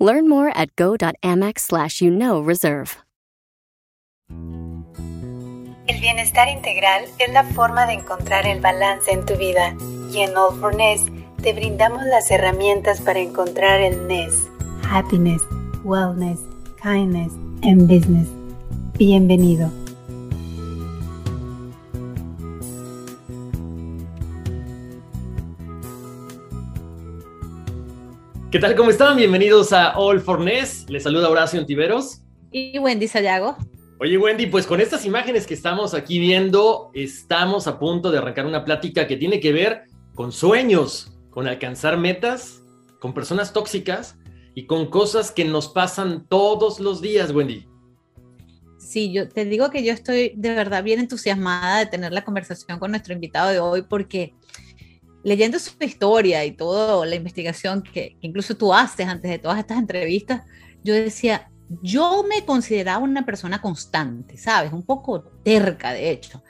Learn more at go.amex slash you know reserve. El bienestar integral es la forma de encontrar el balance en tu vida. Y en All for Ness te brindamos las herramientas para encontrar el Ness. Happiness, Wellness, Kindness and Business. Bienvenido. ¿Qué tal? ¿Cómo están? Bienvenidos a All for Ness. Les saluda Horacio Antiveros. Y Wendy Sayago. Oye, Wendy, pues con estas imágenes que estamos aquí viendo, estamos a punto de arrancar una plática que tiene que ver con sueños, con alcanzar metas, con personas tóxicas y con cosas que nos pasan todos los días, Wendy. Sí, yo te digo que yo estoy de verdad bien entusiasmada de tener la conversación con nuestro invitado de hoy porque leyendo su historia y toda la investigación que, incluso tú haces antes de todas estas entrevistas, yo decía, yo me consideraba una persona constante, ¿sabes? Un poco terca, de hecho.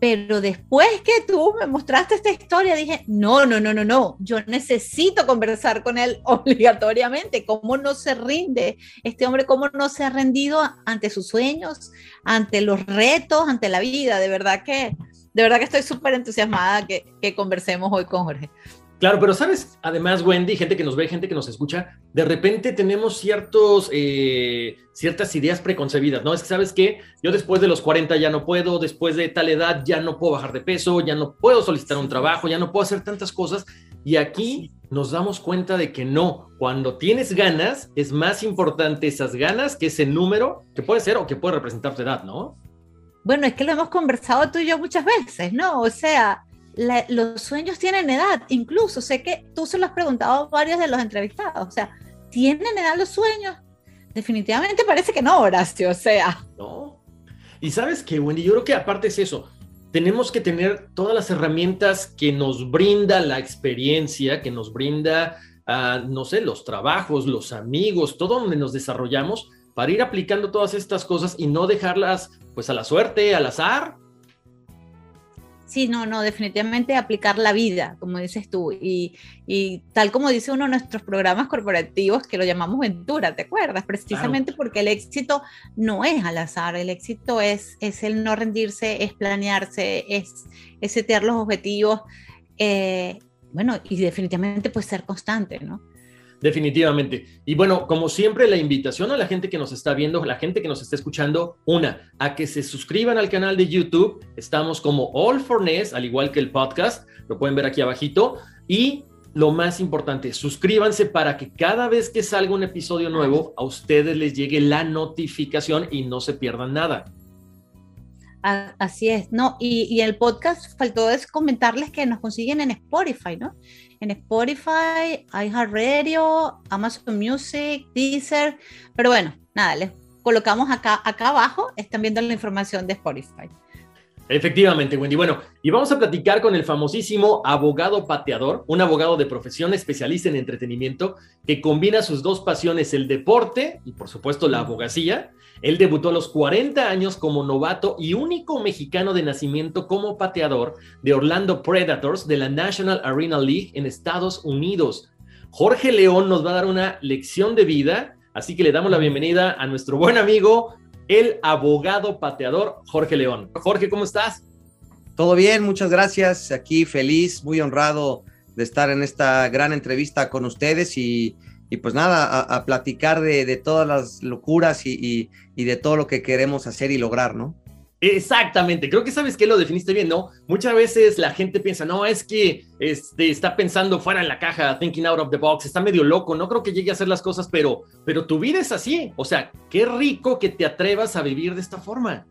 Pero después que tú me mostraste esta historia, dije, no, no, no, no, no, yo necesito conversar con él obligatoriamente. ¿Cómo no se rinde este hombre? ¿Cómo no se ha rendido ante sus sueños, ante los retos, ante la vida? De verdad que de verdad que estoy súper entusiasmada que, que conversemos hoy con Jorge. Claro, pero sabes, además, Wendy, gente que nos ve, gente que nos escucha, de repente tenemos ciertos, eh, ciertas ideas preconcebidas, ¿no? Es que, ¿sabes qué? Yo después de los 40 ya no puedo, después de tal edad ya no puedo bajar de peso, ya no puedo solicitar un trabajo, ya no puedo hacer tantas cosas. Y aquí nos damos cuenta de que no, cuando tienes ganas, es más importante esas ganas que ese número que puede ser o que puede representar tu edad, ¿no? Bueno, es que lo hemos conversado tú y yo muchas veces, ¿no? O sea, los sueños tienen edad, incluso sé que tú se lo has preguntado a varios de los entrevistados, o sea, ¿tienen edad los sueños? Definitivamente parece que no, Horacio, o sea. No. Y sabes que, Wendy, yo creo que aparte es eso, tenemos que tener todas las herramientas que nos brinda la experiencia, que nos brinda, uh, no sé, los trabajos, los amigos, todo donde nos desarrollamos para ir aplicando todas estas cosas y no dejarlas pues a la suerte, al azar. Sí, no, no, definitivamente aplicar la vida, como dices tú, y, tal como dice uno de nuestros programas corporativos que lo llamamos Ventura, ¿te acuerdas? Precisamente porque el éxito no es al azar, el éxito es, es el no rendirse, es planearse, es, es setear los objetivos, eh, bueno, y definitivamente pues ser constante, ¿no? Definitivamente. Y bueno, como siempre, la invitación a la gente que nos está viendo, la gente que nos está escuchando, una, a que se suscriban al canal de YouTube. Estamos como All for Ness, al igual que el podcast, lo pueden ver aquí abajito. Y lo más importante, suscríbanse para que cada vez que salga un episodio nuevo, a ustedes les llegue la notificación y no se pierdan nada. Así es, ¿no? Y, y el podcast faltó es comentarles que nos consiguen en Spotify, ¿no? En Spotify, iHeartRadio, Amazon Music, Deezer, pero bueno, nada, les colocamos acá, acá abajo, están viendo la información de Spotify. Efectivamente, Wendy. Bueno, y vamos a platicar con el famosísimo abogado pateador, un abogado de profesión especialista en entretenimiento que combina sus dos pasiones, el deporte y por supuesto la abogacía, él debutó a los 40 años como novato y único mexicano de nacimiento como pateador de Orlando Predators de la National Arena League en Estados Unidos. Jorge León nos va a dar una lección de vida, así que le damos la bienvenida a nuestro buen amigo, el abogado pateador Jorge León. Jorge, ¿cómo estás? Todo bien, muchas gracias. Aquí feliz, muy honrado de estar en esta gran entrevista con ustedes y y pues nada, a, platicar de, todas las locuras y, de todo lo que queremos hacer y lograr, ¿no? Exactamente, creo que sabes que lo definiste bien, ¿no? Muchas veces la gente piensa, no, es que este, está pensando fuera en la caja, thinking out of the box, está medio loco, no creo que llegue a hacer las cosas, pero, pero tu vida es así, o sea, qué rico que te atrevas a vivir de esta forma.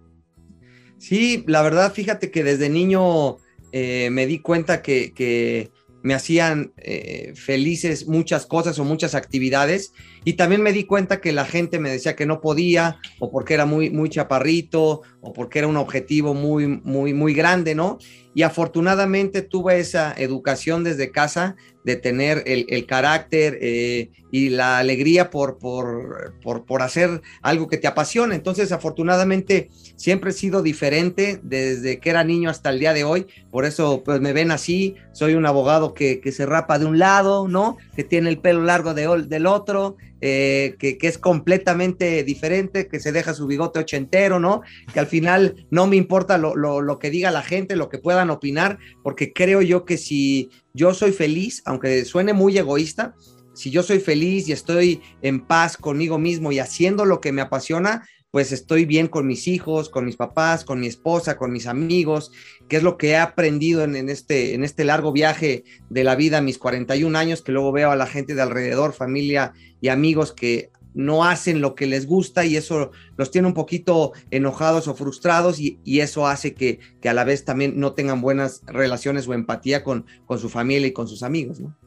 Sí, la verdad, fíjate que desde niño eh, me di cuenta que, que me hacían eh, felices muchas cosas o muchas actividades Y también me di cuenta que la gente me decía que no podía, o porque era muy, muy chaparrito, o porque era un objetivo muy, muy, muy grande, ¿no? Y afortunadamente tuve esa educación desde casa de tener el, carácter eh, y la alegría por, por, por, por, hacer algo que te apasiona. Entonces, afortunadamente, siempre he sido diferente desde que era niño hasta el día de hoy. Por eso, pues me ven así. Soy un abogado que, que se rapa de un lado, ¿no? Que tiene el pelo largo de, del otro, eh, que, que, es completamente diferente, que se deja su bigote ochentero, ¿no? Que al final no me importa lo, lo, lo que diga la gente, lo que puedan opinar, porque creo yo que si yo soy feliz, aunque suene muy egoísta, si yo soy feliz y estoy en paz conmigo mismo y haciendo lo que me apasiona, pues estoy bien con mis hijos, con mis papás, con mi esposa, con mis amigos, que es lo que he aprendido en, este, este largo viaje de la vida, mis 41 años, que luego veo a la gente de alrededor, familia y amigos que no hacen lo que les gusta y eso los tiene un poquito enojados o frustrados y, eso hace que, que, a la vez también no tengan buenas relaciones o empatía con, con su familia y con sus amigos, ¿no?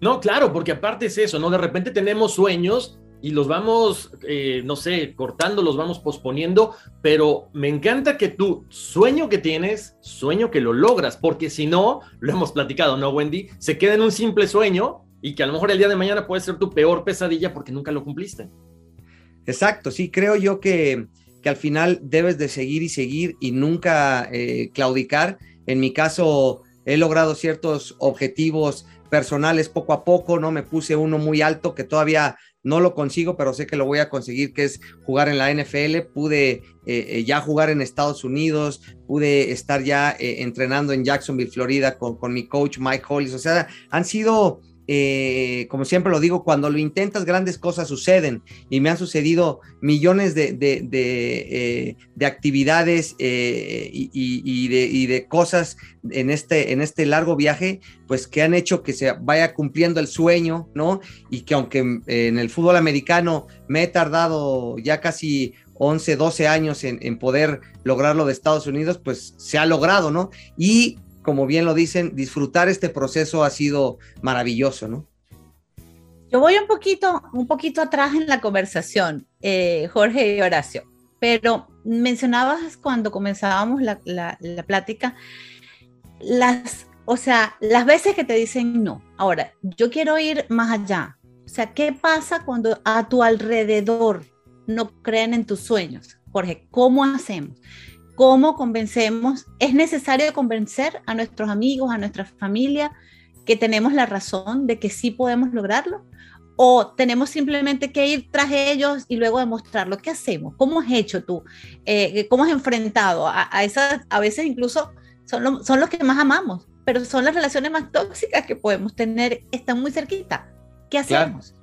No, claro, porque aparte es eso, ¿no? De repente tenemos sueños y los vamos, eh, no sé, cortando, los vamos posponiendo, pero me encanta que tú, sueño que tienes, sueño que lo logras, porque si no, lo hemos platicado, ¿no, Wendy? Se queda en un simple sueño y que a lo mejor el día de mañana puede ser tu peor pesadilla porque nunca lo cumpliste. Exacto, sí, creo yo que, que al final debes de seguir y seguir y nunca eh, claudicar. En mi caso, he logrado ciertos objetivos personales poco a poco, ¿no? Me puse uno muy alto que todavía no lo consigo, pero sé que lo voy a conseguir, que es jugar en la NFL. Pude eh, eh, ya jugar en Estados Unidos, pude estar ya entrenando en Jacksonville, Florida, con, con mi coach Mike Hollis. O sea, han sido eh, como siempre lo digo, cuando lo intentas, grandes cosas suceden y me han sucedido millones de, de, de, eh, actividades eh, y, de, cosas en este, en este largo viaje, pues que han hecho que se vaya cumpliendo el sueño, ¿no? Y que aunque en el fútbol americano me he tardado ya casi 11, 12 años en, en poder lograrlo de Estados Unidos, pues se ha logrado, ¿no? Y como bien lo dicen, disfrutar este proceso ha sido maravilloso, ¿no? Yo voy un poquito, un poquito atrás en la conversación, eh, Jorge y Horacio, pero mencionabas cuando comenzábamos la, la, la plática, las, o sea, las veces que te dicen no. Ahora, yo quiero ir más allá. O sea, ¿qué pasa cuando a tu alrededor no creen en tus sueños? Jorge, ¿cómo hacemos? ¿Cómo convencemos? ¿Es necesario convencer a nuestros amigos, a nuestra familia, que tenemos la razón de que sí podemos lograrlo? ¿O tenemos simplemente que ir tras ellos y luego demostrarlo? ¿Qué hacemos? ¿Cómo has hecho tú? Eh, ¿Cómo has enfrentado a, esas, a veces incluso son, son los que más amamos, pero son las relaciones más tóxicas que podemos tener, están muy cerquita. ¿Qué hacemos?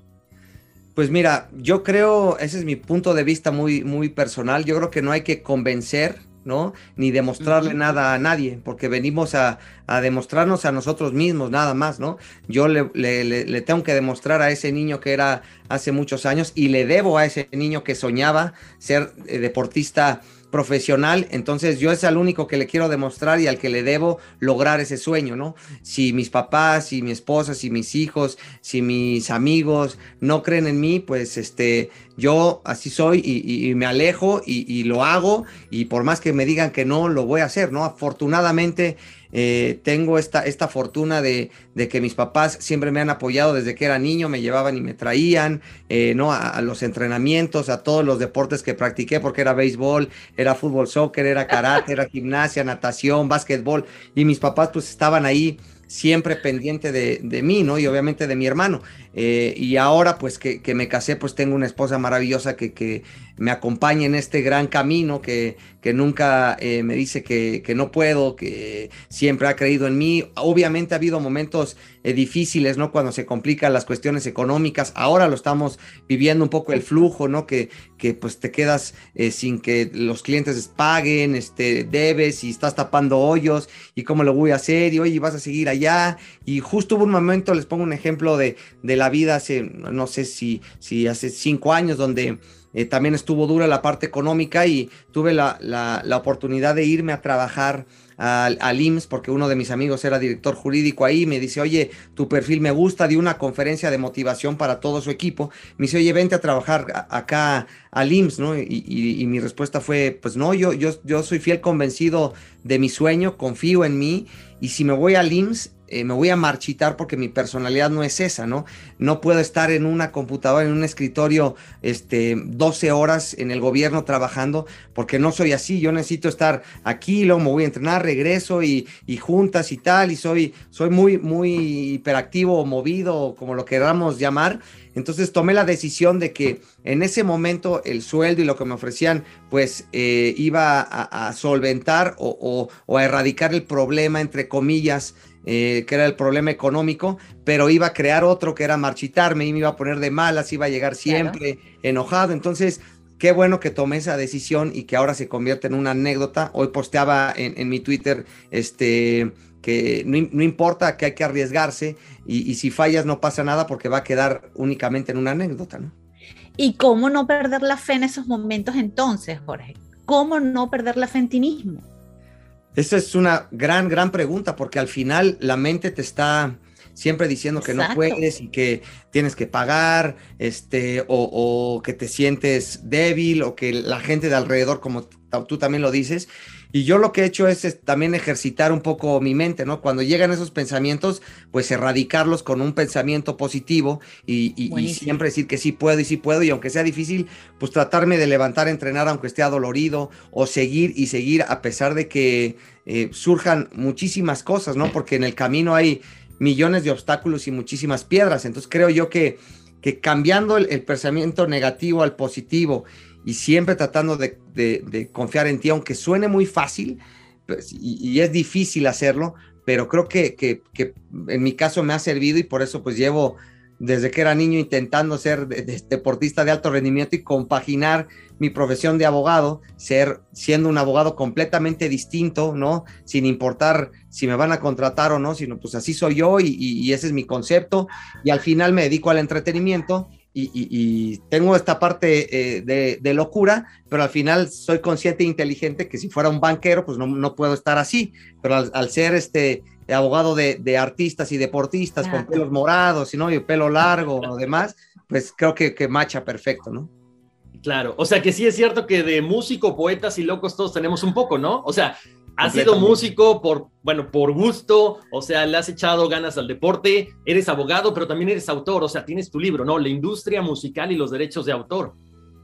Pues mira, yo creo, ese es mi punto de vista muy, muy personal, yo creo que no hay que convencer ¿no? Ni demostrarle nada a nadie, porque venimos a, demostrarnos a nosotros mismos, nada más, ¿no? Yo le, le, tengo que demostrar a ese niño que era hace muchos años y le debo a ese niño que soñaba ser eh, deportista profesional, entonces yo es al único que le quiero demostrar y al que le debo lograr ese sueño, ¿no? Si mis papás, si mi esposa, si mis hijos, si mis amigos no creen en mí, pues este, yo así soy y, me alejo y, y, lo hago y por más que me digan que no, lo voy a hacer, ¿no? Afortunadamente eh, tengo esta, esta fortuna de, que mis papás siempre me han apoyado desde que era niño, me llevaban y me traían, eh, ¿no? A, los entrenamientos, a todos los deportes que practiqué, porque era béisbol, era fútbol, soccer, era karate, era gimnasia, natación, básquetbol, y mis papás pues estaban ahí siempre pendiente de, de, mí, ¿no? Y obviamente de mi hermano. Eh, y ahora, pues que, me casé, pues tengo una esposa maravillosa que me acompaña en este gran camino, que, que nunca eh, me dice que, que, no puedo, que siempre ha creído en mí. Obviamente ha habido momentos eh, difíciles, ¿no? Cuando se complican las cuestiones económicas. Ahora lo estamos viviendo un poco el flujo, ¿no? Que, que pues te quedas sin que los clientes paguen, este, debes y estás tapando hoyos y cómo lo voy a hacer y oye, vas a seguir allá. Y justo hubo un momento, les pongo un ejemplo de, de la vida hace, no sé si, si hace cinco años, donde eh, también estuvo dura la parte económica y tuve la, la, oportunidad de irme a trabajar al, al, IMSS porque uno de mis amigos era director jurídico ahí, me dice, oye, tu perfil me gusta, di una conferencia de motivación para todo su equipo, me dice, oye, vente a trabajar acá al IMSS, ¿no? Y, y, mi respuesta fue, pues no, yo, yo, yo soy fiel convencido de mi sueño, confío en mí y si me voy al IMSS eh, me voy a marchitar porque mi personalidad no es esa, ¿no? No puedo estar en una computadora, en un escritorio, este, 12 horas en el gobierno trabajando, porque no soy así. Yo necesito estar aquí, luego me voy a entrenar, regreso y, juntas y tal, y soy, soy muy, muy hiperactivo o movido, como lo queramos llamar. Entonces tomé la decisión de que en ese momento el sueldo y lo que me ofrecían, pues eh, iba a, solventar o, a erradicar el problema, entre comillas, eh, que era el problema económico, pero iba a crear otro que era marchitarme y me iba a poner de malas, iba a llegar siempre enojado. Entonces, qué bueno que tomé esa decisión y que ahora se convierte en una anécdota. Hoy posteaba en, mi Twitter este, que no, importa que hay que arriesgarse y, si fallas no pasa nada porque va a quedar únicamente en una anécdota, ¿no? ¿Y cómo no perder la fe en esos momentos entonces, Jorge? ¿Cómo no perder la fe en ti mismo? Esa es una gran, gran pregunta, porque al final la mente te está siempre diciendo que no puedes y que tienes que pagar, este, o, o, que te sientes débil, o que la gente de alrededor, como tú también lo dices, y yo lo que he hecho es, también ejercitar un poco mi mente, ¿no? Cuando llegan esos pensamientos, pues erradicarlos con un pensamiento positivo y, siempre decir que sí puedo y sí puedo. Y aunque sea difícil, pues tratarme de levantar, entrenar, aunque esté adolorido, o seguir y seguir a pesar de que eh, surjan muchísimas cosas, ¿no? Porque en el camino hay millones de obstáculos y muchísimas piedras. Entonces creo yo que, que cambiando el pensamiento negativo al positivo y siempre tratando de, confiar en ti, aunque suene muy fácil pues, y, es difícil hacerlo, pero creo que, en mi caso me ha servido y por eso pues llevo desde que era niño intentando ser deportista de alto rendimiento y compaginar mi profesión de abogado, ser siendo un abogado completamente distinto, ¿no? Sin importar si me van a contratar o no, sino pues así soy yo y, y ese es mi concepto y al final me dedico al entretenimiento y, tengo esta parte eh, de, locura, pero al final soy consciente e inteligente que si fuera un banquero, pues no, puedo estar así, pero al, ser este abogado de, artistas y deportistas con pelos morados y, ¿no? y pelo largo o demás, pues creo que, que macha perfecto, ¿no? Claro, o sea que sí es cierto que de músico, poetas y locos todos tenemos un poco, ¿no? O sea, Has sido músico por, bueno, por gusto, o sea, le has echado ganas al deporte, eres abogado, pero también eres autor, o sea, tienes tu libro, ¿no? La industria musical y los derechos de autor.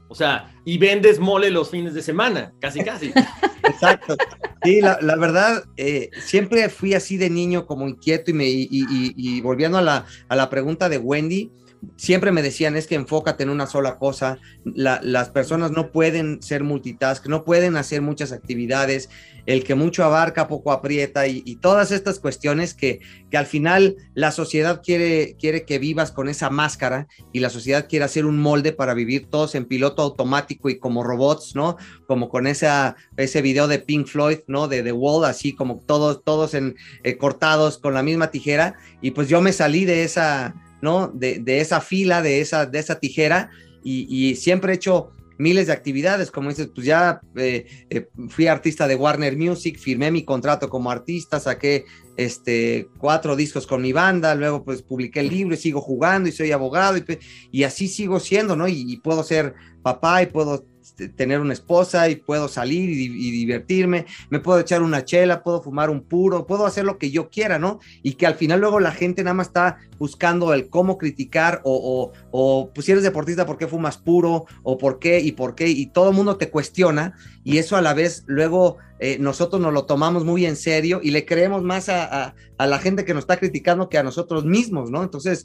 O sea, y vendes mole los fines de semana, casi, casi. Exacto. Sí, la, verdad, eh, siempre fui así de niño, como inquieto, y, me, y, volviendo a la, a la pregunta de Wendy, siempre me decían es que enfócate en una sola cosa, las personas no pueden ser multitask, no pueden hacer muchas actividades, el que mucho abarca poco aprieta y, todas estas cuestiones que, que, al final la sociedad quiere, quiere que vivas con esa máscara y la sociedad quiere hacer un molde para vivir todos en piloto automático y como robots, ¿no? Como con esa, ese video de Pink Floyd, ¿no? De The Wall, así como todos, todos en, eh, cortados con la misma tijera y pues yo me salí de esa ¿no? De, esa fila, de esa, de esa tijera, y, siempre he hecho miles de actividades, como dices, pues ya eh, eh, fui artista de Warner Music, firmé mi contrato como artista, saqué este, cuatro discos con mi banda, luego pues publiqué el libro y sigo jugando y soy abogado y, y así sigo siendo, ¿no? y, puedo ser papá y puedo este, tener una esposa y puedo salir y, divertirme, me puedo echar una chela, puedo fumar un puro, puedo hacer lo que yo quiera, ¿no? Y que al final luego la gente nada más está buscando el cómo criticar o, o, pues si eres deportista, ¿por qué fumas puro? O por qué y por qué, y todo el mundo te cuestiona y eso a la vez luego eh, nosotros nos lo tomamos muy en serio y le creemos más a, a la gente que nos está criticando que a nosotros mismos, ¿no? Entonces,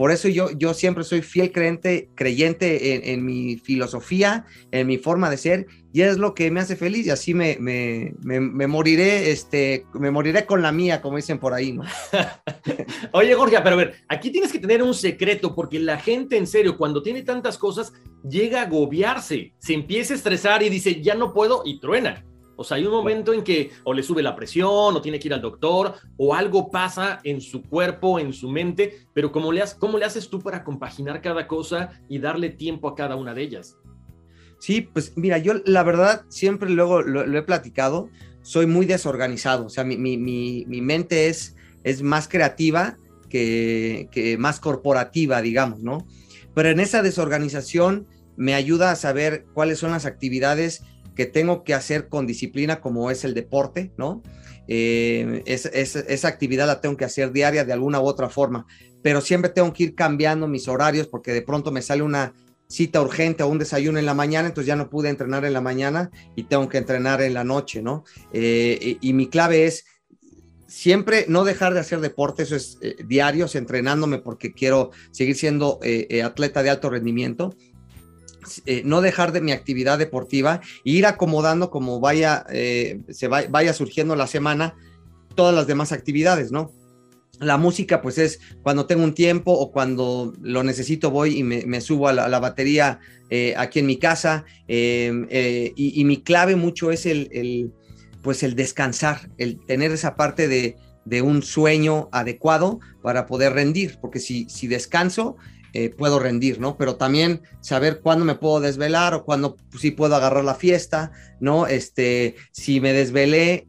por eso yo, yo siempre soy fiel creyente, creyente en, mi filosofía, en mi forma de ser, y es lo que me hace feliz, y así me, me, me, moriré, este, me moriré con la mía, como dicen por ahí. Oye, Jorge, pero a ver, aquí tienes que tener un secreto, porque la gente, en serio, cuando tiene tantas cosas, llega a agobiarse, se empieza a estresar y dice, ya no puedo, y truena. O sea, hay un momento en que o le sube la presión, o tiene que ir al doctor, o algo pasa en su cuerpo, en su mente, pero ¿cómo le, ¿cómo le haces tú para compaginar cada cosa y darle tiempo a cada una de ellas? Sí, pues mira, yo la verdad siempre luego lo, he platicado, soy muy desorganizado, o sea, mi, mente es, es más creativa que, que, más corporativa, digamos, ¿no? Pero en esa desorganización me ayuda a saber cuáles son las actividades tengo que hacer con disciplina, como es el deporte, ¿no? Eh, esa actividad la tengo que hacer diaria de alguna u otra forma, pero siempre tengo que ir cambiando mis horarios porque de pronto me sale una cita urgente o un desayuno en la mañana, entonces ya no pude entrenar en la mañana y tengo que entrenar en la noche, ¿no? Eh, y, mi clave es siempre no dejar de hacer deporte, eso es eh, diarios, entrenándome porque quiero seguir siendo atleta de alto rendimiento. No dejar de mi actividad deportiva e ir acomodando como vaya, se vaya surgiendo la semana todas las demás actividades, ¿no? La música, pues es cuando tengo un tiempo o cuando lo necesito, voy y me, subo a la, batería eh, aquí en mi casa. Em, eh, y, mi clave mucho es el, pues el descansar, el tener esa parte de, un sueño adecuado para poder rendir, porque si, si descanso, eh, puedo rendir, ¿no? Pero también saber cuándo me puedo desvelar o cuándo sí puedo agarrar la fiesta, ¿no? Este, si me desvelé,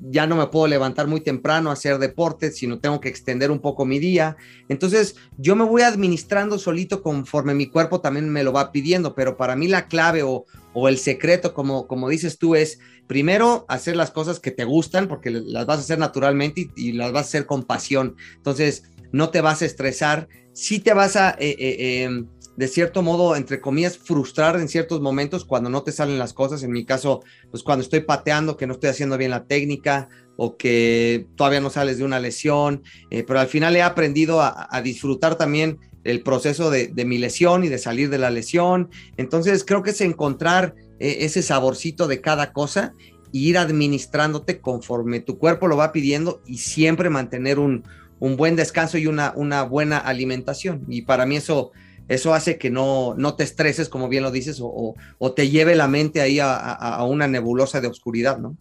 ya no me puedo levantar muy temprano a hacer deporte, sino tengo que extender un poco mi día. Entonces, yo me voy administrando solito conforme mi cuerpo también me lo va pidiendo, pero para mí la clave o, el secreto, como, como dices tú, es primero hacer las cosas que te gustan, porque las vas a hacer naturalmente y, las vas a hacer con pasión. Entonces, no te vas a estresar, sí te vas a... Eh, eh, em, de cierto modo, entre comillas, frustrar en ciertos momentos cuando no te salen las cosas. En mi caso, pues cuando estoy pateando, que no estoy haciendo bien la técnica o que todavía no sales de una lesión, eh, pero al final he aprendido a, disfrutar también el proceso de, mi lesión y de salir de la lesión. Entonces, creo que es encontrar ese saborcito de cada cosa e ir administrándote conforme tu cuerpo lo va pidiendo y siempre mantener un, un buen descanso y una, una buena alimentación. Y para mí eso eso hace que no, no te estreses, como bien lo dices, o, te lleve la mente ahí a, una nebulosa de oscuridad, ¿no?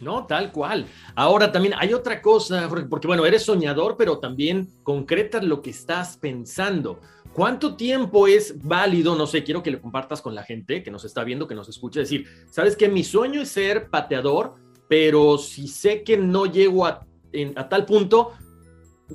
No, tal cual. Ahora también hay otra cosa, porque bueno, eres soñador, pero también concretas lo que estás pensando. ¿Cuánto tiempo es válido? No sé, quiero que lo compartas con la gente que nos está viendo, que nos escuche decir, sabes que mi sueño es ser pateador, pero si sé que no llego a, a tal punto,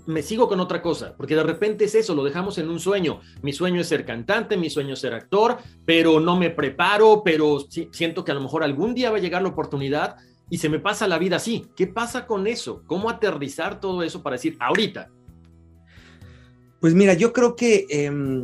me sigo con otra cosa, porque de repente es eso, lo dejamos en un sueño. Mi sueño es ser cantante, mi sueño es ser actor, pero no me preparo, pero siento que a lo mejor algún día va a llegar la oportunidad y se me pasa la vida así. ¿Qué pasa con eso? ¿Cómo aterrizar todo eso para decir ahorita? Pues mira, yo creo que em,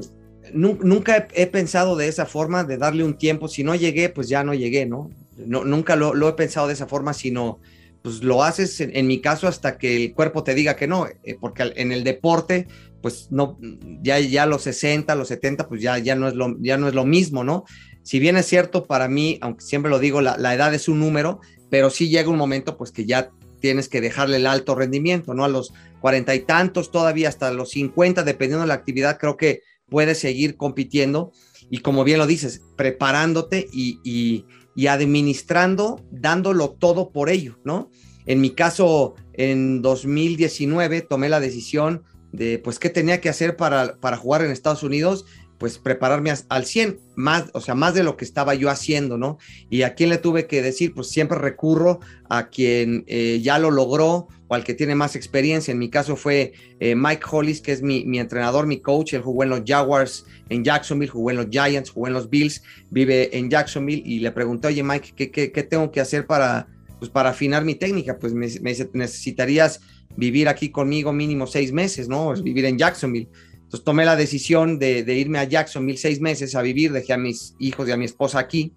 nunca he, pensado de esa forma, de darle un tiempo. Si no llegué, pues ya no llegué, ¿no? no nunca lo, lo he pensado de esa forma, sino pues lo haces en, mi caso hasta que el cuerpo te diga que no, eh, porque en el deporte, pues no, ya, ya los 60, los 70, pues ya, ya, no es lo, ya no es lo mismo, ¿no? Si bien es cierto para mí, aunque siempre lo digo, la, edad es un número, pero sí llega un momento pues que ya tienes que dejarle el alto rendimiento, ¿no? A los cuarenta y tantos, todavía hasta los 50, dependiendo de la actividad, creo que puedes seguir compitiendo y como bien lo dices, preparándote y administrando, dándolo todo por ello, ¿no? En mi caso, en 2019 tomé la decisión de, pues, qué tenía que hacer para, para jugar en Estados Unidos pues prepararme al 100, más, o sea, más de lo que estaba yo haciendo, ¿no? Y a quién le tuve que decir, pues siempre recurro a quien eh, ya lo logró o al que tiene más experiencia. En mi caso fue eh, Mike Hollis, que es mi, entrenador, mi coach. Él jugó en los Jaguars en Jacksonville, jugó en los Giants, jugó en los Bills, vive en Jacksonville y le pregunté, oye Mike, ¿qué, qué, tengo que hacer para, pues, para afinar mi técnica? Pues me, me dice, necesitarías vivir aquí conmigo mínimo seis meses, ¿no? Vivir en Jacksonville. Entonces tomé la decisión de, irme a Jacksonville seis meses a vivir, dejé a mis hijos y a mi esposa aquí,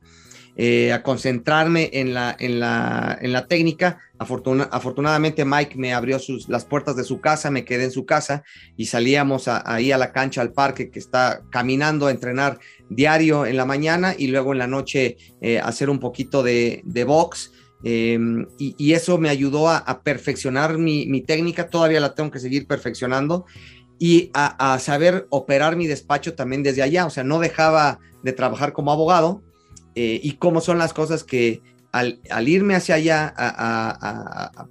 eh, a concentrarme en la, en la, en la técnica. afortunadamente Mike me abrió sus, las puertas de su casa, me quedé en su casa y salíamos ahí a la cancha, al parque que está caminando a entrenar diario en la mañana y luego en la noche eh, hacer un poquito de, de box. Em, y, eso me ayudó a, a perfeccionar mi, mi, técnica, todavía la tengo que seguir perfeccionando y a, saber operar mi despacho también desde allá. O sea, no dejaba de trabajar como abogado eh, y cómo son las cosas que al, irme hacia allá,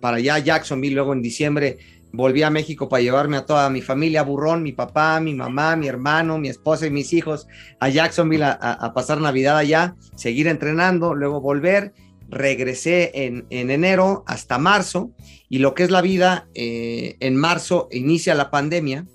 para allá a Jacksonville, luego en diciembre volví a México para llevarme a toda mi familia, Burrón, mi papá, mi mamá, mi hermano, mi esposa y mis hijos a Jacksonville a, pasar Navidad allá, seguir entrenando, luego volver. Regresé en, enero hasta marzo y lo que es la vida, eh, en marzo inicia la pandemia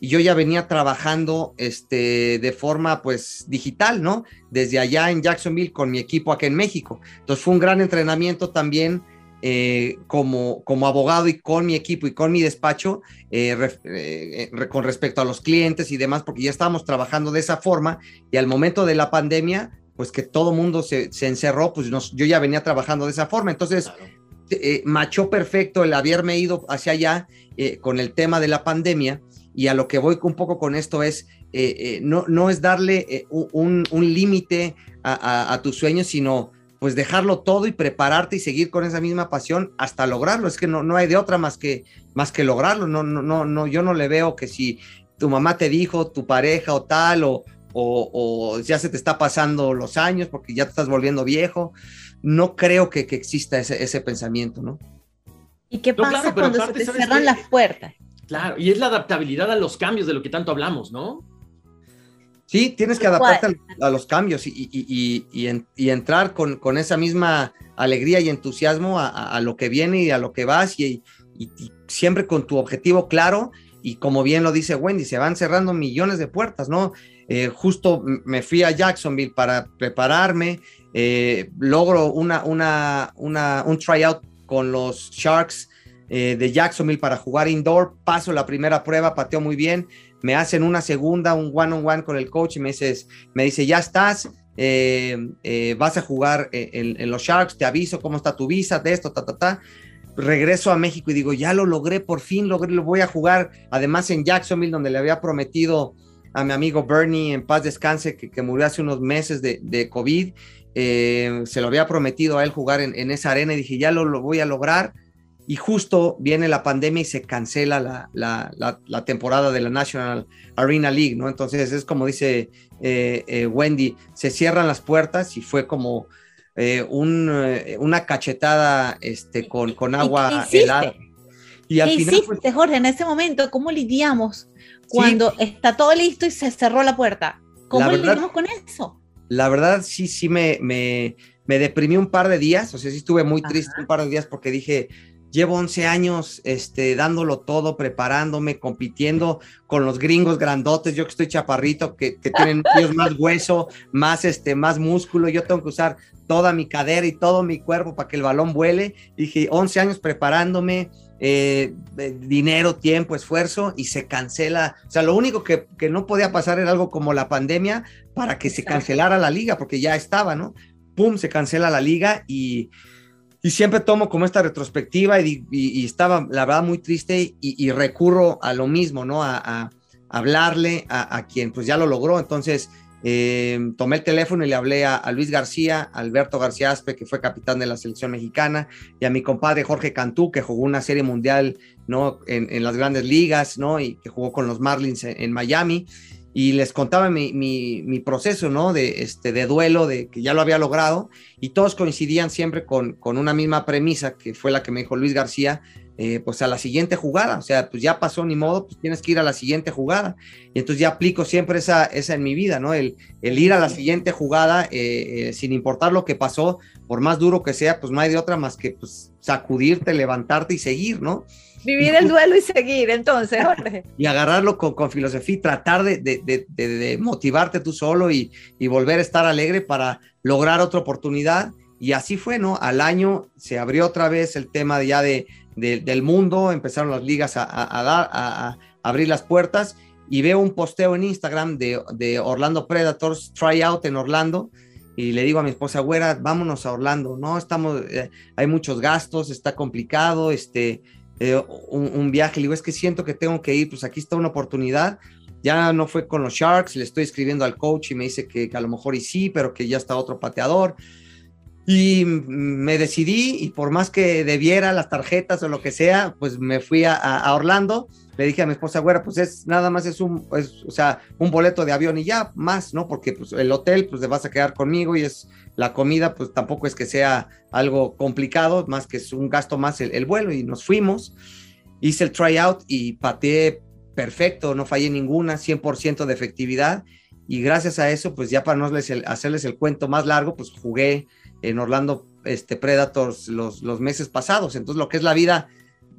y yo ya venía trabajando este, de forma pues digital, ¿no? Desde allá en Jacksonville con mi equipo aquí en México. Entonces fue un gran entrenamiento también eh, como, como abogado y con mi equipo y con mi despacho eh, eh, con respecto a los clientes y demás, porque ya estábamos trabajando de esa forma y al momento de la pandemia, pues que todo mundo se, se encerró, pues yo ya venía trabajando de esa forma. Entonces, machó perfecto el haberme ido hacia allá con el tema de la pandemia y a lo que voy un poco con esto es, eh, eh, no, no es darle eh, un, límite a, tus sueños, sino pues dejarlo todo y prepararte y seguir con esa misma pasión hasta lograrlo. Es que no, no hay de otra más que, más que lograrlo. No, no, no, no, yo no le veo que si tu mamá te dijo, tu pareja o tal, o, o, ya se te está pasando los años porque ya te estás volviendo viejo. No creo que, exista ese, pensamiento, ¿no? ¿Y qué pasa cuando se te cierran las puertas? Claro, y es la adaptabilidad a los cambios de lo que tanto hablamos, ¿no? Sí, tienes que adaptarte a, los cambios y, entrar con, esa misma alegría y entusiasmo a, lo que viene y a lo que vas y, siempre con tu objetivo claro y como bien lo dice Wendy, se van cerrando millones de puertas, ¿no? Eh, justo me fui a Jacksonville para prepararme, eh, logro una, una, una, un tryout con los Sharks eh, de Jacksonville para jugar indoor. Paso la primera prueba, pateo muy bien. Me hacen una segunda, un one-on-one con el coach y me, dices, me dice, ya estás, eh, eh, vas a jugar en, los Sharks, te aviso cómo está tu visa, de esto, ta, ta, ta. Regreso a México y digo, ya lo logré, por fin logré, lo voy a jugar. Además en Jacksonville, donde le había prometido a mi amigo Bernie, en paz descanse, que, murió hace unos meses de, de COVID, se lo había prometido a él jugar en, esa arena y dije, ya lo, lo voy a lograr y justo viene la pandemia y se cancela la, temporada de la National Arena League, ¿no? Entonces es como dice eh, eh, Wendy, se cierran las puertas y fue como eh, una cachetada este, con, con agua helada. Y al ¿Qué final, hiciste, Jorge, en ese momento? ¿Cómo lidiamos cuando está todo listo y se cerró la puerta? ¿Cómo lidiamos con eso? La verdad, sí, sí me, me, me, deprimí un par de días, o sea, sí estuve muy triste un par de días porque dije, Llevo 11 años este, dándolo todo, preparándome, compitiendo con los gringos grandotes. Yo que estoy chaparrito, que, tienen más hueso, más, este, más músculo. Yo tengo que usar toda mi cadera y todo mi cuerpo para que el balón vuele. Dije, 11 años preparándome, eh, dinero, tiempo, esfuerzo y se cancela. O sea, lo único que, que, no podía pasar era algo como la pandemia para que se cancelara la liga, porque ya estaba, ¿no? Pum, se cancela la liga y y siempre tomo como esta retrospectiva y, estaba, la verdad, muy triste y, recurro a lo mismo, ¿no? A, hablarle a, quien pues ya lo logró. Entonces, eh, tomé el teléfono y le hablé a, Luis García, Alberto García Aspe, que fue capitán de la selección mexicana, y a mi compadre Jorge Cantú, que jugó una serie mundial, ¿no? En, las grandes ligas, ¿no? Y que jugó con los Marlins en Miami y les contaba mi, mi, proceso, ¿no? De, este, de duelo, de que ya lo había logrado, y todos coincidían siempre con, con una misma premisa, que fue la que me dijo Luis García, eh, pues a la siguiente jugada, o sea, pues ya pasó ni modo, pues tienes que ir a la siguiente jugada, y entonces ya aplico siempre esa, esa en mi vida, ¿no? El, el ir a la siguiente jugada, eh, eh, sin importar lo que pasó, por más duro que sea, pues no hay de otra más que pues sacudirte, levantarte y seguir, ¿no? Vivir el duelo y seguir, entonces, Jorge. Y agarrarlo con, filosofía y tratar de, motivarte tú solo y, volver a estar alegre para lograr otra oportunidad. Y así fue, ¿no? Al año se abrió otra vez el tema ya de, del mundo, empezaron las ligas a, dar, a, abrir las puertas y veo un posteo en Instagram de, Orlando Predators, tryout en Orlando, y le digo a mi esposa, güera, vámonos a Orlando, no, estamos, eh, hay muchos gastos, está complicado, este, eh, un, viaje, le digo, es que siento que tengo que ir, pues aquí está una oportunidad. Ya no fue con los Sharks, le estoy escribiendo al coach y me dice que, a lo mejor y sí, pero que ya está otro pateador. Y me decidí y por más que debiera las tarjetas o lo que sea, pues me fui a, Orlando. Le dije a mi esposa, güera, pues es nada más es un, o sea, un boleto de avión y ya, más, ¿no? Porque pues el hotel, pues te vas a quedar conmigo y es la comida, pues tampoco es que sea algo complicado, más que es un gasto más el, vuelo y nos fuimos. hice el tryout y pateé perfecto, no fallé ninguna, 100% de efectividad. Y gracias a eso, pues ya para no hacerles el cuento más largo, pues jugué en Orlando este, Predators los, los meses pasados. Entonces, lo que es la vida,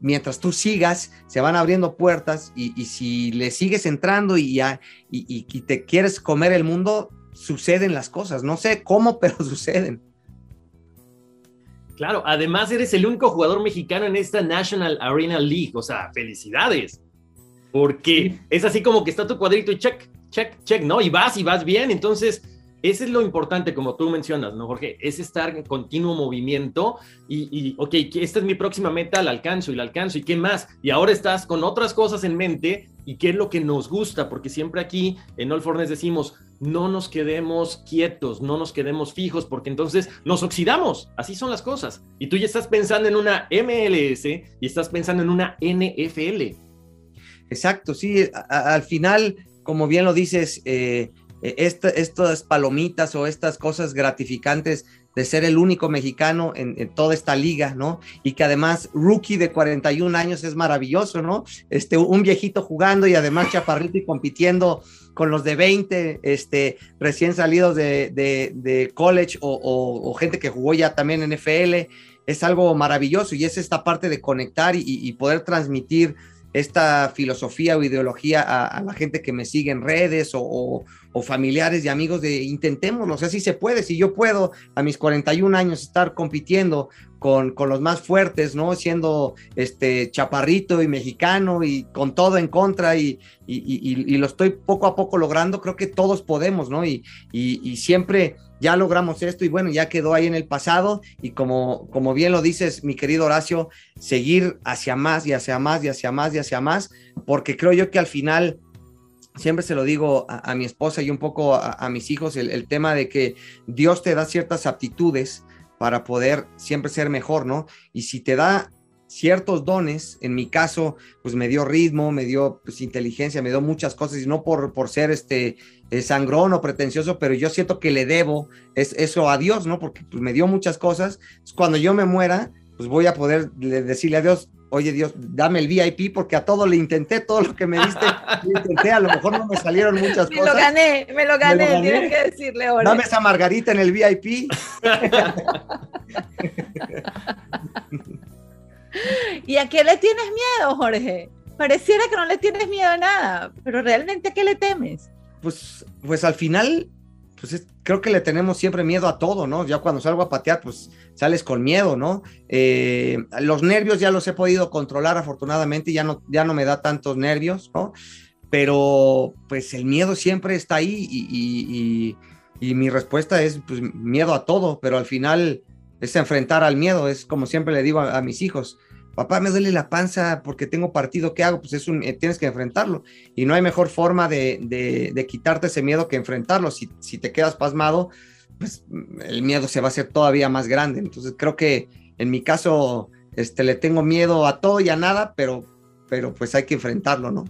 mientras tú sigas, se van abriendo puertas y, si le sigues entrando y, ya, y, y, te quieres comer el mundo, suceden las cosas. No sé cómo, pero suceden. Claro, además eres el único jugador mexicano en esta National Arena League, o sea, felicidades. Porque es así como que está tu cuadrito y check, check, check, ¿no? Y vas y vas bien. Entonces, ese es lo importante, como tú mencionas, ¿no, Jorge? Es estar en continuo movimiento y, y, ok, esta es mi próxima meta, la alcanzo y la alcanzo y qué más. Y ahora estás con otras cosas en mente y qué es lo que nos gusta, porque siempre aquí en All Fornes decimos, no nos quedemos quietos, no nos quedemos fijos, porque entonces nos oxidamos. Así son las cosas. Y tú ya estás pensando en una MLS y estás pensando en una NFL. Exacto, sí, al final, como bien lo dices, eh, eh, estas palomitas o estas cosas gratificantes de ser el único mexicano en, toda esta liga, ¿no? Y que además rookie de 41 años es maravilloso, ¿no? Este, un viejito jugando y además chaparrito y compitiendo con los de 20, este, recién salidos de, college o, gente que jugó ya también en FL, es algo maravilloso y es esta parte de conectar y poder transmitir esta filosofía o ideología a, la gente que me sigue en redes o, familiares y amigos de intentémoslo, o sea, si se puede, si yo puedo a mis 41 años estar compitiendo con, los más fuertes, ¿no? Siendo este chaparrito y mexicano y con todo en contra y, y, lo estoy poco a poco logrando, creo que todos podemos, ¿no? Y, siempre ya logramos esto y bueno, ya quedó ahí en el pasado y como, como bien lo dices, mi querido Horacio, seguir hacia más y hacia más y hacia más y hacia más, porque creo yo que al final siempre se lo digo a, mi esposa y un poco a, mis hijos, el, tema de que Dios te da ciertas aptitudes para poder siempre ser mejor, ¿no? Y si te da ciertos dones, en mi caso, pues me dio ritmo, me dio pues, inteligencia, me dio muchas cosas, y no por, por ser este eh, sangrón o pretencioso, pero yo siento que le debo es, eso a Dios, ¿no? Porque pues, me dio muchas cosas. Cuando yo me muera, pues voy a poder decirle a Dios, oye Dios, dame el VIP porque a todo le intenté, todo lo que me diste, lo intenté, a lo mejor no me salieron muchas cosas. Me lo gané, me lo gané, tienes que decirle ahora. Dame esa margarita en el VIP. ¿Y a qué le tienes miedo, Jorge? Pareciera que no le tienes miedo a nada, pero realmente ¿a qué le temes? Pues, pues al final, pues creo que le tenemos siempre miedo a todo, ¿no? Ya cuando salgo a patear, pues sales con miedo, ¿no? Eh, los nervios ya los he podido controlar afortunadamente, ya no, ya no me da tantos nervios, ¿no? Pero pues el miedo siempre está ahí y, mi respuesta es pues miedo a todo, pero al final es enfrentar al miedo, es como siempre le digo a mis hijos, papá, me duele la panza porque tengo partido, ¿qué hago? Pues es un, eh, tienes que enfrentarlo. Y no hay mejor forma de, quitarte ese miedo que enfrentarlo. Si, si, te quedas pasmado, pues el miedo se va a hacer todavía más grande. Entonces creo que en mi caso, este, le tengo miedo a todo y a nada, pero, pero pues hay que enfrentarlo, ¿no?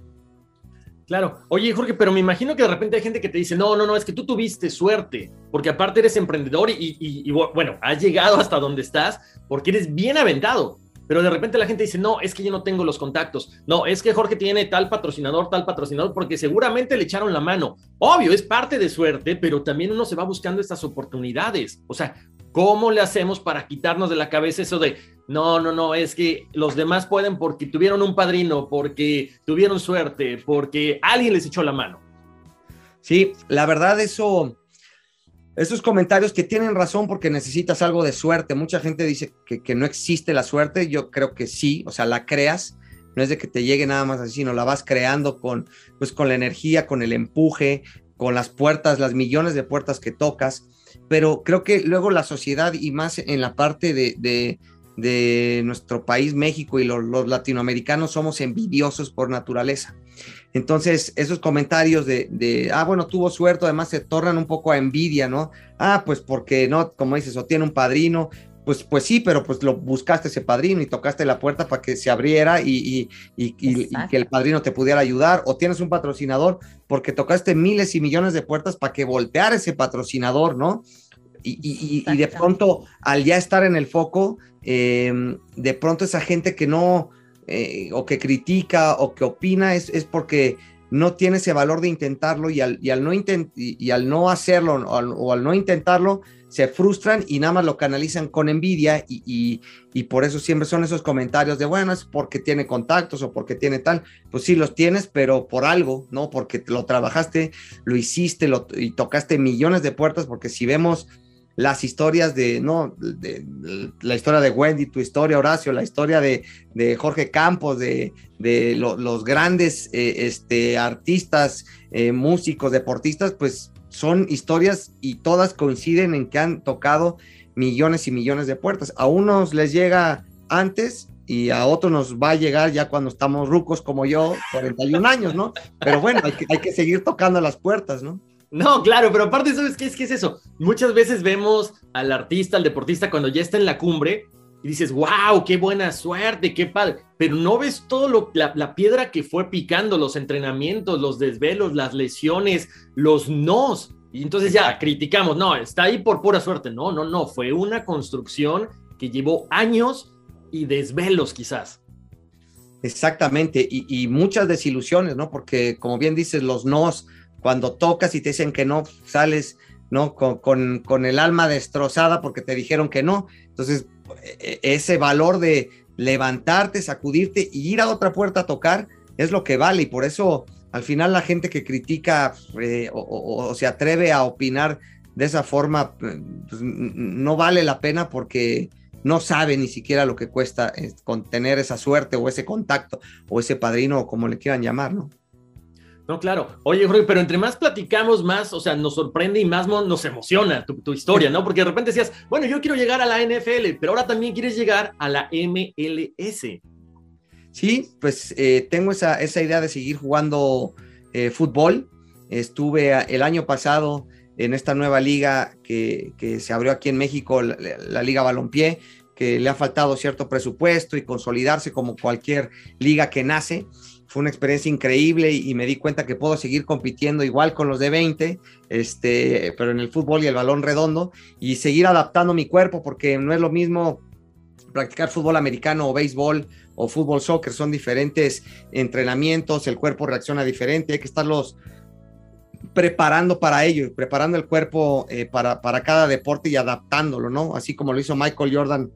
Claro. Oye, Jorge, pero me imagino que de repente hay gente que te dice, no, no, no, es que tú tuviste suerte, porque aparte eres emprendedor y, y bueno, has llegado hasta donde estás porque eres bien aventado pero de repente la gente dice, no, es que yo no tengo los contactos, no, es que Jorge tiene tal patrocinador, tal patrocinador, porque seguramente le echaron la mano. Obvio, es parte de suerte, pero también uno se va buscando estas oportunidades. O sea, ¿cómo le hacemos para quitarnos de la cabeza eso de, no, no, no, es que los demás pueden porque tuvieron un padrino, porque tuvieron suerte, porque alguien les echó la mano? Sí, la verdad eso esos comentarios que tienen razón porque necesitas algo de suerte. Mucha gente dice que, no existe la suerte. Yo creo que sí, o sea, la creas. No es de que te llegue nada más así, sino la vas creando con, pues, con la energía, con el empuje, con las puertas, las millones de puertas que tocas. Pero creo que luego la sociedad y más en la parte de, de, nuestro país, México y los latinoamericanos somos envidiosos por naturaleza. Entonces, esos comentarios de, ah, bueno, tuvo suerte, además se tornan un poco a envidia, ¿no? Ah, pues porque no, como dices, o tiene un padrino, pues, pues sí, pero pues lo buscaste ese padrino y tocaste la puerta para que se abriera y, que el padrino te pudiera ayudar, o tienes un patrocinador porque tocaste miles y millones de puertas para que volteara ese patrocinador, ¿no? Y, de pronto, al ya estar en el foco, em, de pronto esa gente que no, eh, o que critica o que opina es, es, porque no tiene ese valor de intentarlo y al, al no, intent, y, al no hacerlo o al, no intentarlo, se frustran y nada más lo canalizan con envidia y, y, y, por eso siempre son esos comentarios de, bueno, es porque tiene contactos o porque tiene tal. Pues sí, los tienes, pero por algo, ¿no? Porque lo trabajaste, lo hiciste lo, y tocaste millones de puertas, porque si vemos las historias de, no, de, la historia de Wendy, tu historia, Horacio, la historia de, de Jorge Campos, de, de lo, los grandes eh, este, artistas, eh, músicos, deportistas, pues son historias y todas coinciden en que han tocado millones y millones de puertas. A unos les llega antes y a otros nos va a llegar ya cuando estamos rucos como yo, 41 años, ¿no? Pero bueno, hay que, hay que seguir tocando las puertas, ¿no? No, claro, pero aparte, ¿sabes qué es, qué es eso? Muchas veces vemos al artista, al deportista, cuando ya está en la cumbre y dices, wow, qué buena suerte, qué padre, pero no ves todo lo, la, la piedra que fue picando, los entrenamientos, los desvelos, las lesiones, los nos. Y entonces ya criticamos, no, está ahí por pura suerte. No, no, no, fue una construcción que llevó años y desvelos quizás. Exactamente, y, y muchas desilusiones, ¿no? Porque como bien dices, los nos cuando tocas y te dicen que no, sales ¿no? Con, con, con, el alma destrozada porque te dijeron que no. Entonces, e, e, ese valor de levantarte, sacudirte y ir a otra puerta a tocar es lo que vale. Y por eso, al final, la gente que critica eh, o, se atreve a opinar de esa forma, pues, no vale la pena porque no sabe ni siquiera lo que cuesta eh, con tener esa suerte o ese contacto o ese padrino o como le quieran llamar, ¿no? No, claro. Oye, Jorge, pero entre más platicamos, más, o sea, nos sorprende y más nos emociona tu, historia, ¿no? Porque de repente decías, bueno, yo quiero llegar a la NFL, pero ahora también quieres llegar a la MLS. Sí, pues eh, tengo esa, esa, idea de seguir jugando eh, fútbol. Estuve el año pasado en esta nueva liga que, que se abrió aquí en México, la, la Liga Balompié, que le ha faltado cierto presupuesto y consolidarse como cualquier liga que nace fue una experiencia increíble y, me di cuenta que puedo seguir compitiendo igual con los de 20, este, pero en el fútbol y el balón redondo y seguir adaptando mi cuerpo porque no es lo mismo practicar fútbol americano o béisbol o fútbol soccer, son diferentes entrenamientos, el cuerpo reacciona diferente, hay que estarlos preparando para ello, preparando el cuerpo eh, para, para cada deporte y adaptándolo, ¿no? Así como lo hizo Michael Jordan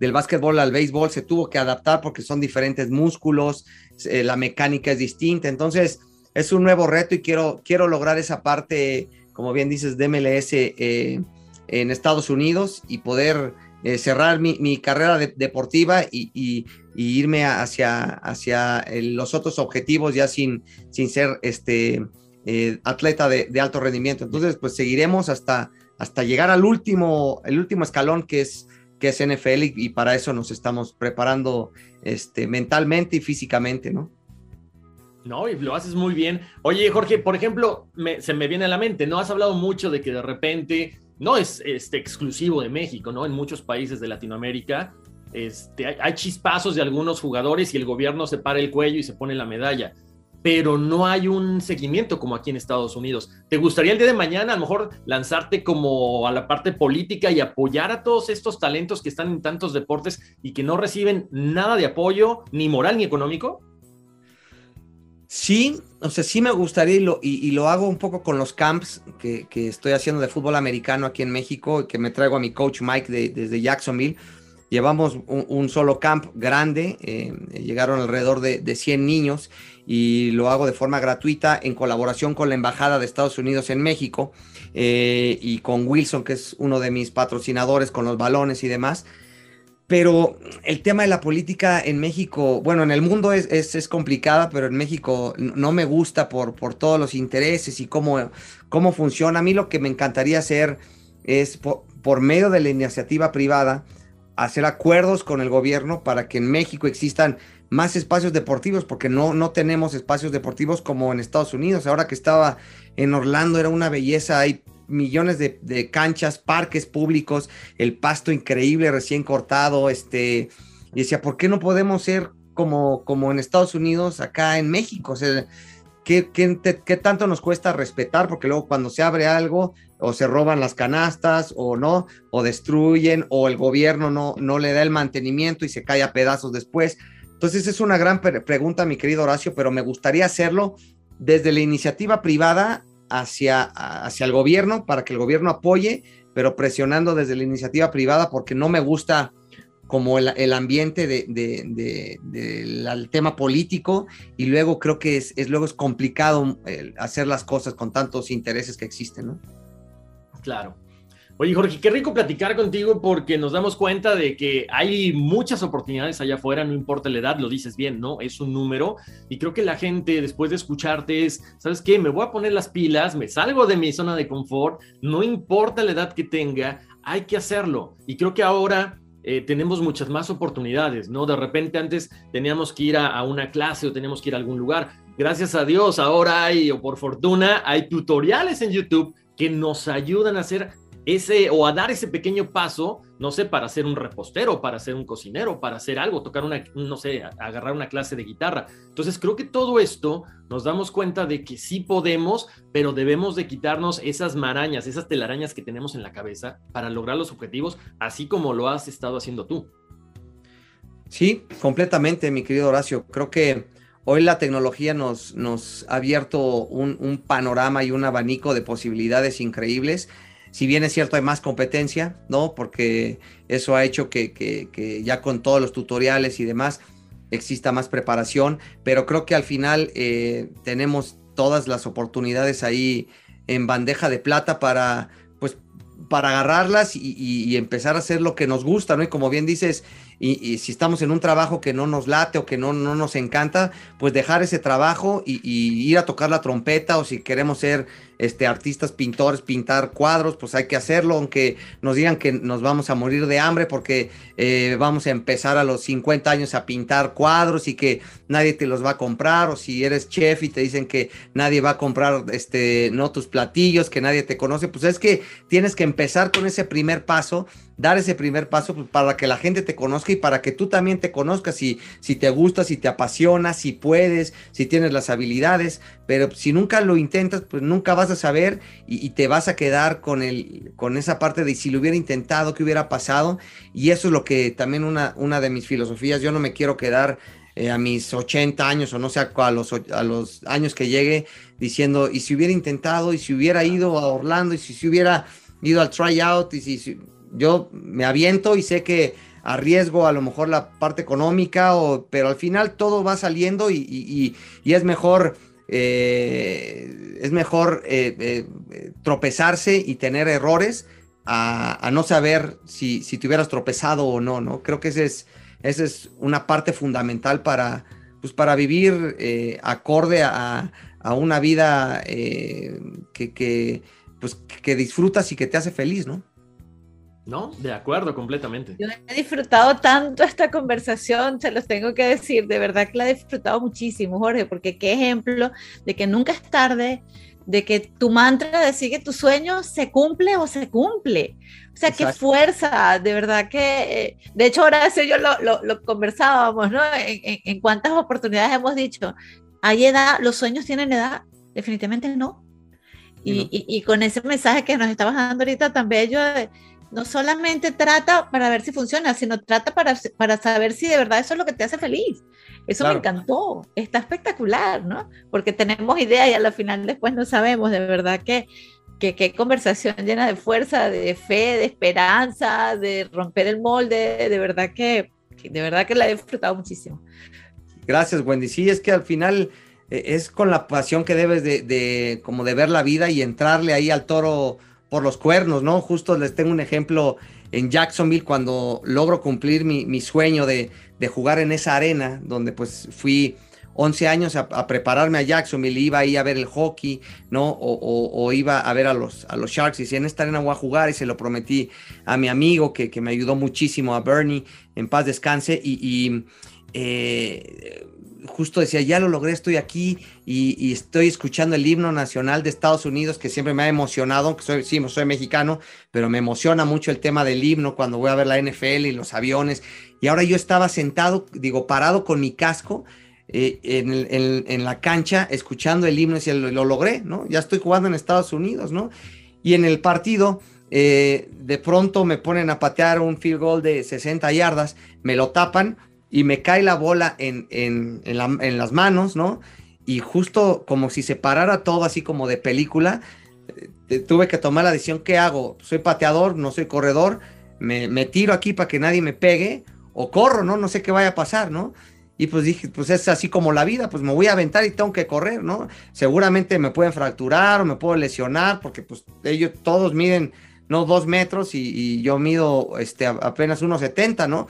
del básquetbol al béisbol se tuvo que adaptar porque son diferentes músculos, eh, la mecánica es distinta, entonces es un nuevo reto y quiero, quiero lograr esa parte, como bien dices, de MLS eh, en Estados Unidos y poder eh, cerrar mi, mi carrera de, deportiva y, irme hacia, hacia los otros objetivos ya sin, sin ser este, atleta de, de, alto rendimiento. Entonces, pues seguiremos hasta, hasta llegar al último, el último escalón que es que es NFL y, para eso nos estamos preparando este, mentalmente y físicamente, ¿no? No, y lo haces muy bien. Oye, Jorge, por ejemplo, me, se me viene a la mente, ¿no? Has hablado mucho de que de repente no es este, exclusivo de México, ¿no? En muchos países de Latinoamérica este, hay, hay chispazos de algunos jugadores y el gobierno se para el cuello y se pone la medalla pero no hay un seguimiento como aquí en Estados Unidos. ¿Te gustaría el día de mañana a lo mejor lanzarte como a la parte política y apoyar a todos estos talentos que están en tantos deportes y que no reciben nada de apoyo, ni moral ni económico? Sí, o sea, sí me gustaría y lo, y, y lo hago un poco con los camps que, que, estoy haciendo de fútbol americano aquí en México, que me traigo a mi coach Mike de, desde Jacksonville. Llevamos un, un solo camp grande, eh, llegaron alrededor de, de 100 niños y lo hago de forma gratuita en colaboración con la Embajada de Estados Unidos en México eh, y con Wilson, que es uno de mis patrocinadores con los balones y demás. Pero el tema de la política en México, bueno, en el mundo es, es, es complicada, pero en México no me gusta por, por todos los intereses y cómo, cómo funciona. A mí lo que me encantaría hacer es por, por medio de la iniciativa privada, hacer acuerdos con el gobierno para que en México existan más espacios deportivos, porque no, no tenemos espacios deportivos como en Estados Unidos. Ahora que estaba en Orlando era una belleza, hay millones de, de canchas, parques públicos, el pasto increíble recién cortado, este, y decía, ¿por qué no podemos ser como, como en Estados Unidos, acá en México? O sea, ¿qué, qué, qué tanto nos cuesta respetar? Porque luego cuando se abre algo, o se roban las canastas o no, o destruyen, o el gobierno no, no le da el mantenimiento y se cae a pedazos después. Entonces es una gran pregunta, mi querido Horacio, pero me gustaría hacerlo desde la iniciativa privada hacia, hacia el gobierno para que el gobierno apoye, pero presionando desde la iniciativa privada porque no me gusta como el, ambiente del de, tema político y luego creo que es, luego es complicado eh, hacer las cosas con tantos intereses que existen, ¿no? Claro. Oye, Jorge, qué rico platicar contigo porque nos damos cuenta de que hay muchas oportunidades allá afuera, no importa la edad, lo dices bien, ¿no? Es un número y creo que la gente después de escucharte es, ¿sabes qué? Me voy a poner las pilas, me salgo de mi zona de confort, no importa la edad que tenga, hay que hacerlo. Y creo que ahora eh, tenemos muchas más oportunidades, ¿no? De repente antes teníamos que ir a, una clase o teníamos que ir a algún lugar. Gracias a Dios, ahora hay, o por fortuna, hay tutoriales en YouTube que nos ayudan a hacer ese o a dar ese pequeño paso, no sé, para ser un repostero, para ser un cocinero, para hacer algo, tocar una, no sé, agarrar una clase de guitarra. Entonces creo que todo esto nos damos cuenta de que sí podemos, pero debemos de quitarnos esas marañas, esas telarañas que tenemos en la cabeza para lograr los objetivos, así como lo has estado haciendo tú. Sí, completamente, mi querido Horacio. Creo que hoy la tecnología nos, nos ha abierto un, un panorama y un abanico de posibilidades increíbles si bien es cierto, hay más competencia, ¿no? Porque eso ha hecho que, ya con todos los tutoriales y demás exista más preparación, pero creo que al final eh, tenemos todas las oportunidades ahí en bandeja de plata para, pues, para agarrarlas y, empezar a hacer lo que nos gusta, ¿no? Y como bien dices, y, si estamos en un trabajo que no nos late o que no, no nos encanta, pues dejar ese trabajo y, ir a tocar la trompeta o si queremos ser este, artistas, pintores, pintar cuadros, pues hay que hacerlo, aunque nos digan que nos vamos a morir de hambre porque eh, vamos a empezar a los 50 años a pintar cuadros y que nadie te los va a comprar, o si eres chef y te dicen que nadie va a comprar este, no tus platillos, que nadie te conoce, pues es que tienes que empezar con ese primer paso dar ese primer paso pues, para que la gente te conozca y para que tú también te conozcas si, si te gusta, si te apasiona, si puedes, si tienes las habilidades, pero si nunca lo intentas, pues nunca vas a saber y, te vas a quedar con, el, con esa parte de si lo hubiera intentado, qué hubiera pasado. Y eso es lo que también una, una de mis filosofías, yo no me quiero quedar eh, a mis 80 años o no sé a los, a los años que llegue diciendo, y si hubiera intentado, y si hubiera ido a Orlando, y si, si hubiera ido al tryout, y si yo me aviento y sé que arriesgo a lo mejor la parte económica, o, pero al final todo va saliendo y, es mejor, eh, es mejor eh, eh, tropezarse y tener errores a, no saber si, si, te hubieras tropezado o no, ¿no? Creo que esa es, es una parte fundamental para, pues para vivir acorde a, a, una vida que, que, pues, que disfrutas y que te hace feliz, ¿no? ¿No? De acuerdo, completamente. Yo he disfrutado tanto esta conversación, se los tengo que decir, de verdad que la he disfrutado muchísimo, Jorge, porque qué ejemplo de que nunca es tarde, de que tu mantra de sigue tu sueño se cumple o se cumple. O sea, qué fuerza, de verdad que, de hecho, ahora eso yo lo, lo, conversábamos, ¿no? En, cuántas oportunidades hemos dicho, hay edad, los sueños tienen edad, definitivamente no. Y, y, con ese mensaje que nos estabas dando ahorita tan bello de, no solamente trata para ver si funciona, sino trata para, para saber si de verdad eso es lo que te hace feliz. Eso me encantó, está espectacular, ¿no? Porque tenemos ideas y a la final después no sabemos de verdad que qué conversación llena de fuerza, de fe, de esperanza, de romper el molde, de verdad que, de verdad que la he disfrutado muchísimo. Gracias, Wendy. Sí, es que al final eh, es con la pasión que debes de, de, como de ver la vida y entrarle ahí al toro por los cuernos, ¿no? Justo les tengo un ejemplo en Jacksonville cuando logro cumplir mi, sueño de, jugar en esa arena, donde pues fui 11 años a, prepararme a Jacksonville, iba ahí a ver el hockey, ¿no? O, iba a ver a los, a los Sharks y decía, en esta arena voy a jugar y se lo prometí a mi amigo que, me ayudó muchísimo, a Bernie, en paz descanse, y, eh, justo decía, ya lo logré, estoy aquí y, estoy escuchando el himno nacional de Estados Unidos, que siempre me ha emocionado, que soy, sí, soy mexicano, pero me emociona mucho el tema del himno cuando voy a ver la NFL y los aviones. Y ahora yo estaba sentado, digo, parado con mi casco eh, en, la cancha, escuchando el himno y lo, lo, logré, ¿no? Ya estoy jugando en Estados Unidos, ¿no? Y en el partido... Eh, de pronto me ponen a patear un field goal de 60 yardas, me lo tapan, y me cae la bola en, en, en, las manos, ¿no? Y justo como si se parara todo así como de película, eh, tuve que tomar la decisión, ¿qué hago? Soy pateador, no soy corredor, me, me tiro aquí para que nadie me pegue, o corro, ¿no? No sé qué vaya a pasar, ¿no? Y pues dije, pues es así como la vida, pues me voy a aventar y tengo que correr, ¿no? Seguramente me pueden fracturar o me puedo lesionar, porque pues ellos todos miden, no dos metros y, yo mido este, apenas unos 70, ¿no?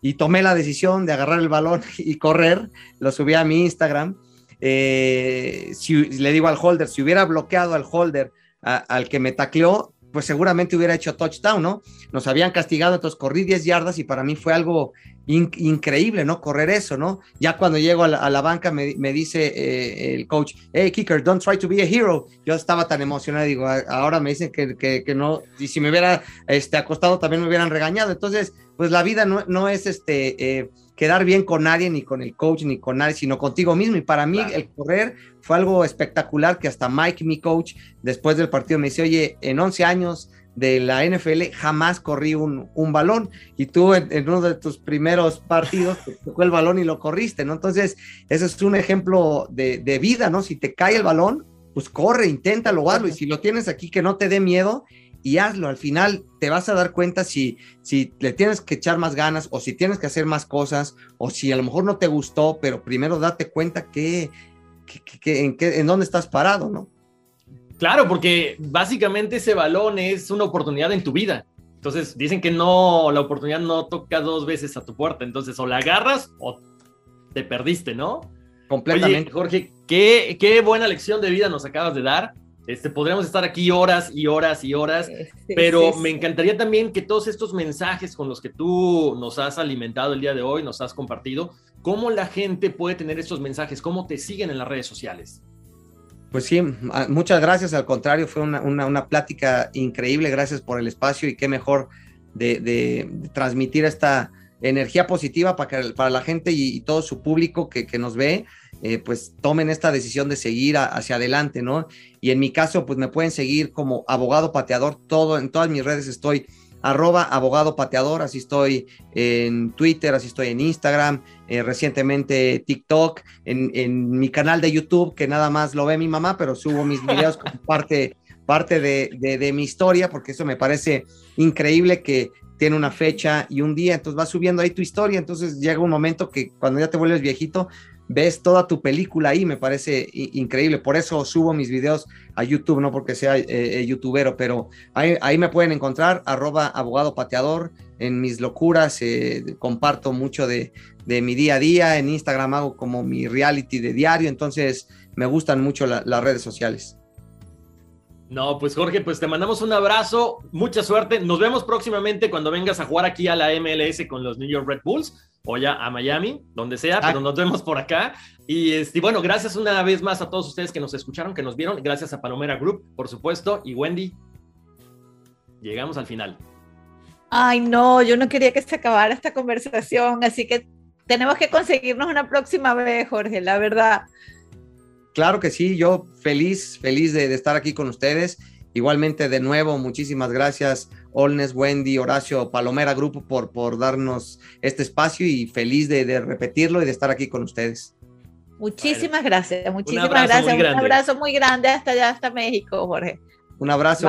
Y tomé la decisión de agarrar el balón y correr, lo subí a mi Instagram. Eh, si le digo al holder, si hubiera bloqueado al holder al que me tacleó, pues seguramente hubiera hecho touchdown, ¿no? Nos habían castigado, entonces corrí 10 yardas y para mí fue algo increíble, ¿no? Correr eso, ¿no? Ya cuando llego a la, banca me, dice eh, el coach, hey, kicker, don't try to be a hero. Yo estaba tan emocionado, digo, ahora me dicen que, que, no, y si me hubiera este, acostado también me hubieran regañado. Entonces, pues la vida no, no es este... Eh, quedar bien con nadie, ni con el coach, ni con nadie, sino contigo mismo. Y para mí el correr fue algo espectacular que hasta Mike, mi coach, después del partido me dice, oye, en 11 años de la NFL jamás corrí un, balón y tú en, uno de tus primeros partidos te tocó el balón y lo corriste, ¿no? Entonces, ese es un ejemplo de, de vida, ¿no? Si te cae el balón, pues corre, inténtalo, hazlo y si lo tienes aquí que no te dé miedo y hazlo. Al final te vas a dar cuenta si, si le tienes que echar más ganas o si tienes que hacer más cosas o si a lo mejor no te gustó, pero primero date cuenta que, en, en dónde estás parado, ¿no? Claro, porque básicamente ese balón es una oportunidad en tu vida. Entonces dicen que no, la oportunidad no toca dos veces a tu puerta. Entonces o la agarras o te perdiste, ¿no? Completamente. Jorge, qué, qué buena lección de vida nos acabas de dar. Este, podríamos estar aquí horas y horas y horas, pero me encantaría también que todos estos mensajes con los que tú nos has alimentado el día de hoy, nos has compartido, cómo la gente puede tener estos mensajes, cómo te siguen en las redes sociales. Pues sí, muchas gracias, al contrario, fue una, plática increíble, gracias por el espacio y qué mejor de, transmitir esta energía positiva para, para la gente y, todo su público que, que nos ve eh, pues tomen esta decisión de seguir hacia adelante, ¿no? Y en mi caso, pues me pueden seguir como abogado pateador, todo, en todas mis redes estoy arroba abogado pateador, así estoy en Twitter, así estoy en Instagram, eh, recientemente TikTok, en, mi canal de YouTube, que nada más lo ve mi mamá, pero subo mis videos como parte, parte de, de, mi historia, porque eso me parece increíble que tiene una fecha y un día, entonces vas subiendo ahí tu historia, entonces llega un momento que cuando ya te vuelves viejito, ves toda tu película ahí, me parece increíble. Por eso subo mis videos a YouTube, no porque sea eh, eh, youtubero, pero ahí, me pueden encontrar, arroba abogado pateador, en mis locuras, eh, comparto mucho de, mi día a día, en Instagram hago como mi reality de diario, entonces me gustan mucho las redes sociales. No, pues Jorge, pues te mandamos un abrazo, mucha suerte. Nos vemos próximamente cuando vengas a jugar aquí a la MLS con los New York Red Bulls o ya a Miami, donde sea, pero nos vemos por acá. Y este, bueno, gracias una vez más a todos ustedes que nos escucharon, que nos vieron. Gracias a Palomera Group, por supuesto, y Wendy. Llegamos al final. Ay, no, yo no quería que se acabara esta conversación, así que tenemos que conseguirnos una próxima vez, Jorge, la verdad. Claro que sí, yo feliz, feliz de, estar aquí con ustedes. Igualmente, de nuevo, muchísimas gracias, Olnes, Wendy, Horacio, Palomera Grupo, por, por darnos este espacio y feliz de, repetirlo y de estar aquí con ustedes. Muchísimas gracias, muchísimas gracias. Un abrazo muy grande hasta allá, hasta México, Jorge. Un abrazo.